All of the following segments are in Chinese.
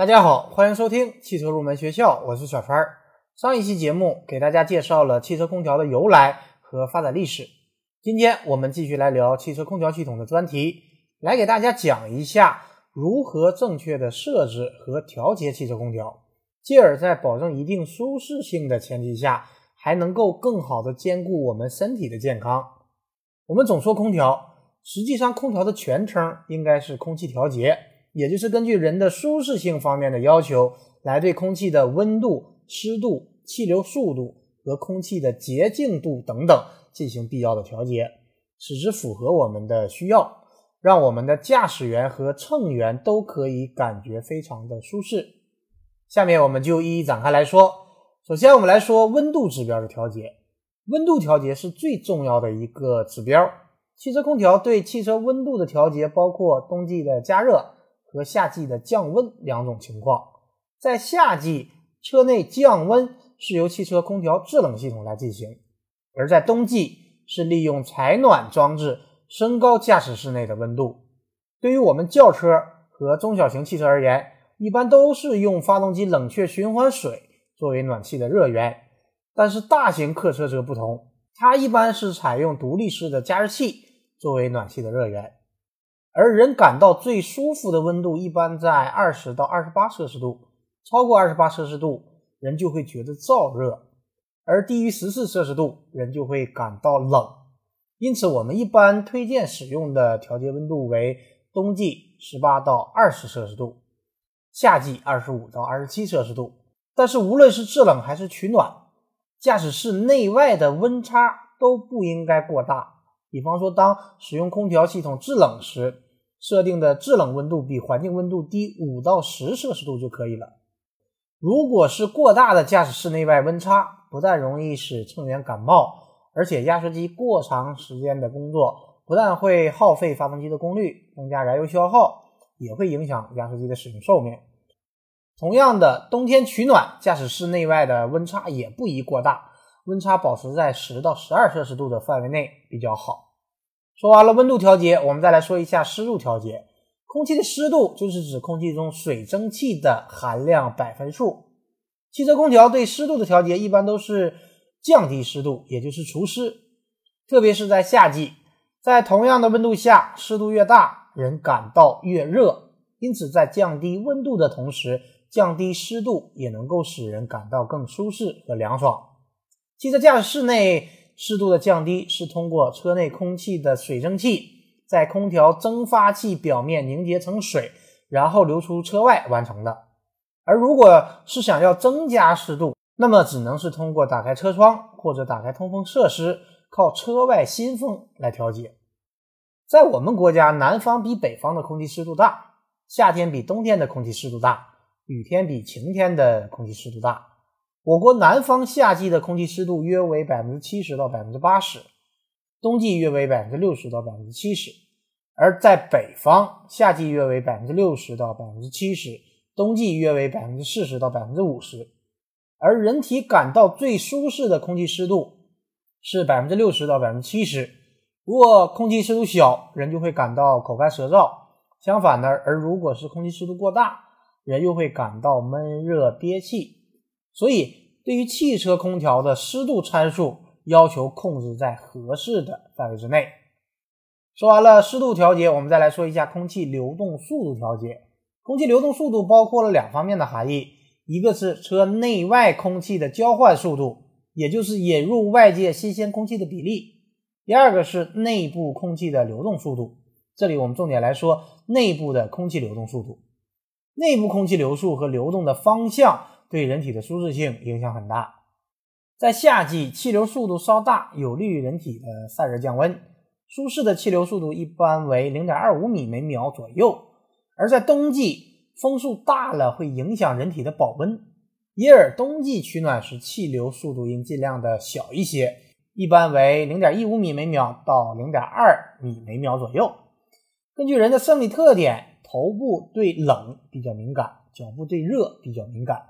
大家好，欢迎收听汽车入门学校，我是小川。上一期节目给大家介绍了汽车空调的由来和发展历史，今天我们继续来聊汽车空调系统的专题，来给大家讲一下如何正确的设置和调节汽车空调，继而在保证一定舒适性的前提下，还能够更好的兼顾我们身体的健康。我们总说空调，实际上空调的全称应该是空气调节，也就是根据人的舒适性方面的要求，来对空气的温度、湿度、气流速度和空气的洁净度等等进行必要的调节，使之符合我们的需要，让我们的驾驶员和乘员都可以感觉非常的舒适。下面我们就一一展开来说。首先，我们来说温度指标的调节。温度调节是最重要的一个指标。汽车空调对汽车温度的调节包括冬季的加热和夏季的降温两种情况。在夏季，车内降温是由汽车空调制冷系统来进行；而在冬季，是利用采暖装置升高驾驶室内的温度。对于我们轿车和中小型汽车而言，一般都是用发动机冷却循环水作为暖气的热源。但是大型客车则不同，它一般是采用独立式的加热器作为暖气的热源，而人感到最舒服的温度一般在二十到二十八摄氏度，超过二十八摄氏度，人就会觉得燥热，而低于十四摄氏度，人就会感到冷。因此，我们一般推荐使用的调节温度为冬季十八到二十摄氏度，夏季二十五到二十七摄氏度。但是，无论是制冷还是取暖，驾驶室内外的温差都不应该过大。比方说，当使用空调系统制冷时，设定的制冷温度比环境温度低五到十摄氏度就可以了。如果是过大的驾驶室内外温差，不但容易使乘员感冒，而且压缩机过长时间的工作，不但会耗费发动机的功率，增加燃油消耗，也会影响压缩机的使用寿命。同样的，冬天取暖，驾驶室内外的温差也不宜过大，温差保持在十到十二摄氏度的范围内比较好。说完了温度调节，我们再来说一下湿度调节。空气的湿度就是指空气中水蒸气的含量百分数。汽车空调对湿度的调节一般都是降低湿度，也就是除湿。特别是在夏季，在同样的温度下，湿度越大，人感到越热。因此，在降低温度的同时，降低湿度也能够使人感到更舒适和凉爽。汽车驾驶室内湿度的降低是通过车内空气的水蒸气在空调蒸发器表面凝结成水，然后流出车外完成的。而如果是想要增加湿度，那么只能是通过打开车窗或者打开通风设施，靠车外新风来调节。在我们国家，南方比北方的空气湿度大，夏天比冬天的空气湿度大。雨天比晴天的空气湿度大。我国南方夏季的空气湿度约为百分之七十到百分之八十，冬季约为百分之六十到百分之七十。而在北方，夏季约为百分之六十到百分之七十，冬季约为百分之四十到百分之五十。而人体感到最舒适的空气湿度是百分之六十到百分之七十。如果空气湿度小，人就会感到口干舌燥。相反的，而如果是空气湿度过大，人又会感到闷热憋气，所以对于汽车空调的湿度参数要求控制在合适的范围之内。说完了湿度调节，我们再来说一下空气流动速度调节。空气流动速度包括了两方面的含义，一个是车内外空气的交换速度，也就是引入外界新鲜空气的比例；第二个是内部空气的流动速度。这里我们重点来说内部的空气流动速度。内部空气流速和流动的方向对人体的舒适性影响很大。在夏季，气流速度稍大，有利于人体的散热降温。舒适的气流速度一般为零点二五米每秒左右。而在冬季，风速大了会影响人体的保温，因而冬季取暖时气流速度应尽量的小一些，一般为零点一五米每秒到零点二米每秒左右。根据人的生理特点。头部对冷比较敏感，脚部对热比较敏感，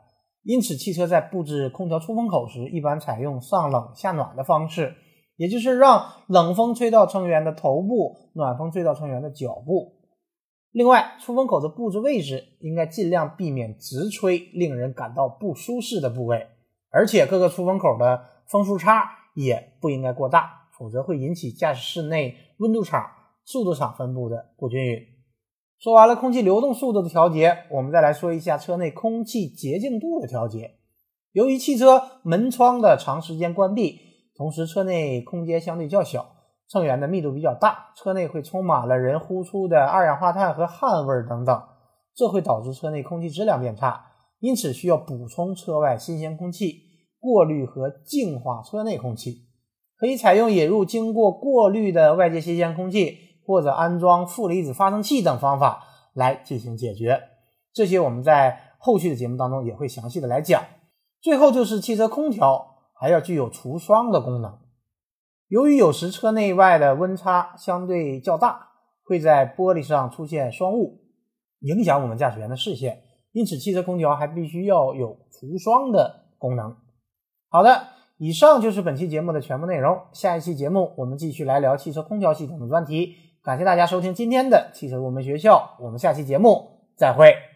因此汽车在布置空调出风口时，一般采用上冷下暖的方式，也就是让冷风吹到乘员的头部，暖风吹到乘员的脚部。另外，出风口的布置位置应该尽量避免直吹令人感到不舒适的部位，而且各个出风口的风速差也不应该过大，否则会引起驾驶室内温度场、速度场分布的不均匀。说完了空气流动速度的调节，我们再来说一下车内空气洁净度的调节。由于汽车门窗的长时间关闭，同时车内空间相对较小。乘员的密度比较大，车内会充满了人呼出的二氧化碳和汗味等等，这会导致车内空气质量变差，因此需要补充车外新鲜空气，过滤和净化车内空气。可以采用引入经过过滤的外界新鲜空气，或者安装负离子发生器等方法来进行解决。这些我们在后续的节目当中也会详细的来讲。最后就是汽车空调还要具有除霜的功能。由于有时车内外的温差相对较大，会在玻璃上出现霜雾，影响我们驾驶员的视线，因此汽车空调还必须要有除霜的功能。好的，以上就是本期节目的全部内容。下一期节目我们继续来聊汽车空调系统的专题。感谢大家收听今天的汽车入门学校，我们下期节目再会。